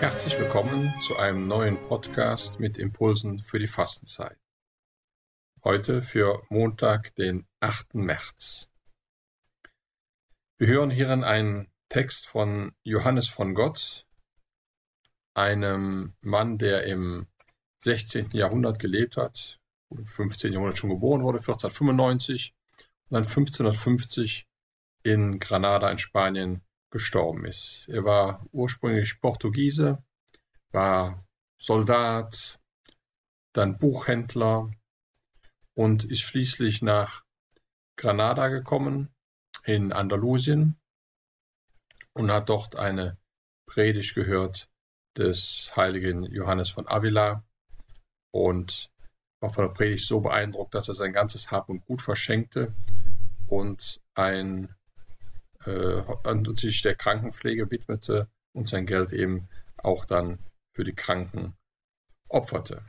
Herzlich willkommen zu einem neuen Podcast mit Impulsen für die Fastenzeit. Heute für Montag, den 8. März. Wir hören hierin einen Text von Johannes von Gott, einem Mann, der im 16. Jahrhundert gelebt hat, im 15. Jahrhundert schon geboren wurde, 1495 und dann 1550 in Granada in Spanien gestorben ist. Er war ursprünglich Portugiese, war Soldat, dann Buchhändler und ist schließlich nach Granada gekommen in Andalusien und hat dort eine Predigt gehört des heiligen Johannes von Avila und war von der Predigt so beeindruckt, dass er sein ganzes Hab und Gut verschenkte und ein sich der Krankenpflege widmete und sein Geld eben auch dann für die Kranken opferte.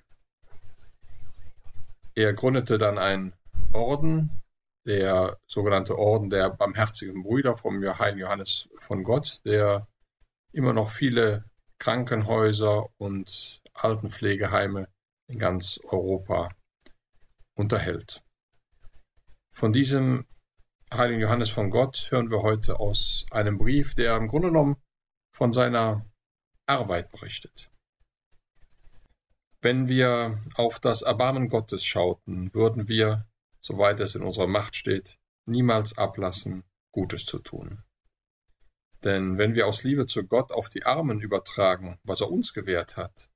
Er gründete dann einen Orden, der sogenannte Orden der barmherzigen Brüder vom Heiligen Johannes von Gott, der immer noch viele Krankenhäuser und Altenpflegeheime in ganz Europa unterhält. Von diesem heiligen Johannes von Gott hören wir heute aus einem Brief, der im Grunde genommen von seiner Arbeit berichtet. Wenn wir auf das Erbarmen Gottes schauten, würden wir, soweit es in unserer Macht steht, niemals ablassen, Gutes zu tun. Denn wenn wir aus Liebe zu Gott auf die Armen übertragen, was er uns gewährt hat,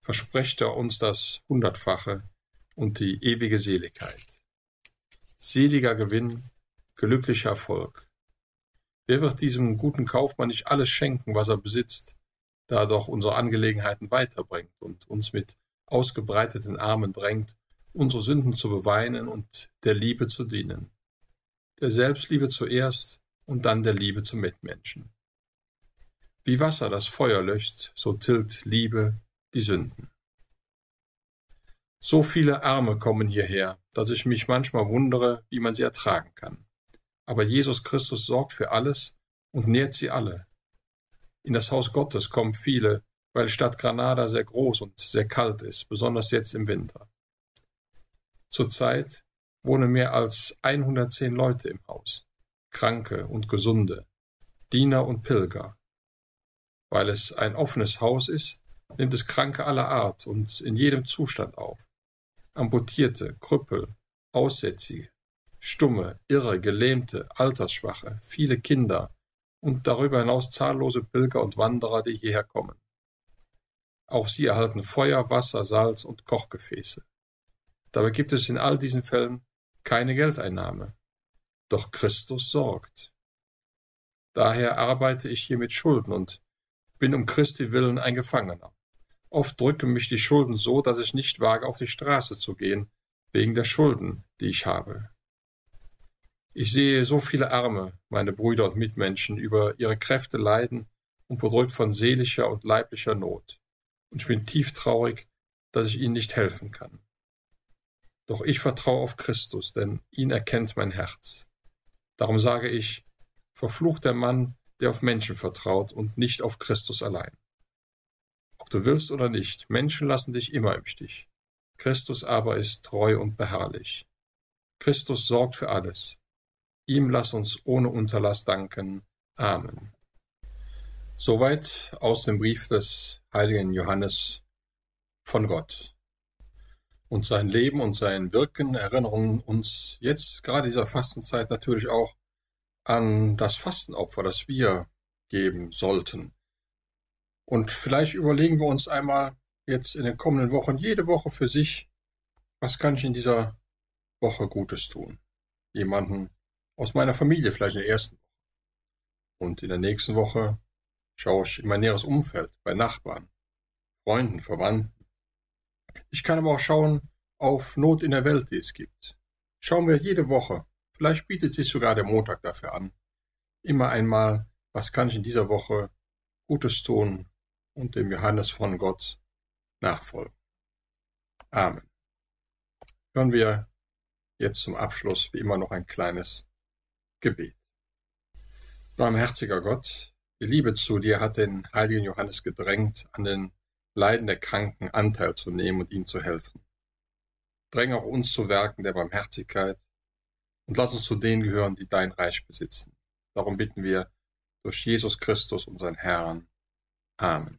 verspricht er uns das Hundertfache und die ewige Seligkeit. Seliger Gewinn glücklicher Erfolg. Wer wird diesem guten Kaufmann nicht alles schenken, was er besitzt, da er doch unsere Angelegenheiten weiterbringt und uns mit ausgebreiteten Armen drängt, unsere Sünden zu beweinen und der Liebe zu dienen. Der Selbstliebe zuerst und dann der Liebe zum Mitmenschen. Wie Wasser das Feuer löscht, so tilgt Liebe die Sünden. So viele Arme kommen hierher, dass ich mich manchmal wundere, wie man sie ertragen kann. Aber Jesus Christus sorgt für alles und nährt sie alle. In das Haus Gottes kommen viele, weil Stadt Granada sehr groß und sehr kalt ist, besonders jetzt im Winter. Zurzeit wohnen mehr als 110 Leute im Haus, Kranke und Gesunde, Diener und Pilger. Weil es ein offenes Haus ist, nimmt es Kranke aller Art und in jedem Zustand auf. Amputierte, Krüppel, Aussätzige, Stumme, Irre, Gelähmte, Altersschwache, viele Kinder und darüber hinaus zahllose Pilger und Wanderer, die hierher kommen. Auch sie erhalten Feuer, Wasser, Salz und Kochgefäße. Dabei gibt es in all diesen Fällen keine Geldeinnahme. Doch Christus sorgt. Daher arbeite ich hier mit Schulden und bin um Christi willen ein Gefangener. Oft drücken mich die Schulden so, dass ich nicht wage, auf die Straße zu gehen, wegen der Schulden, die ich habe. Ich sehe so viele Arme, meine Brüder und Mitmenschen, über ihre Kräfte leiden und bedrückt von seelischer und leiblicher Not. Und ich bin tief traurig, dass ich ihnen nicht helfen kann. Doch ich vertraue auf Christus, denn ihn erkennt mein Herz. Darum sage ich, verflucht der Mann, der auf Menschen vertraut und nicht auf Christus allein. Ob du willst oder nicht, Menschen lassen dich immer im Stich. Christus aber ist treu und beharrlich. Christus sorgt für alles. Ihm lass uns ohne Unterlass danken. Amen. Soweit aus dem Brief des heiligen Johannes von Gott. Und sein Leben und sein Wirken erinnern uns jetzt gerade dieser Fastenzeit natürlich auch an das Fastenopfer, das wir geben sollten. Und vielleicht überlegen wir uns einmal jetzt in den kommenden Wochen jede Woche für sich, was kann ich in dieser Woche Gutes tun? Jemanden aus meiner Familie vielleicht in der ersten Woche. Und in der nächsten Woche schaue ich in mein näheres Umfeld, bei Nachbarn, Freunden, Verwandten. Ich kann aber auch schauen auf Not in der Welt, die es gibt. Schauen wir jede Woche. Vielleicht bietet sich sogar der Montag dafür an. Immer einmal, was kann ich in dieser Woche Gutes tun und dem Johannes von Gott nachfolgen. Amen. Hören wir jetzt zum Abschluss wie immer noch ein kleines Gebet. Barmherziger Gott, Die Liebe zu dir hat den heiligen Johannes gedrängt, an den Leiden der Kranken Anteil zu nehmen und ihnen zu helfen. Dräng auch uns zu Werken der Barmherzigkeit und lass uns zu denen gehören, die dein Reich besitzen. Darum bitten wir durch Jesus Christus, unseren Herrn. Amen.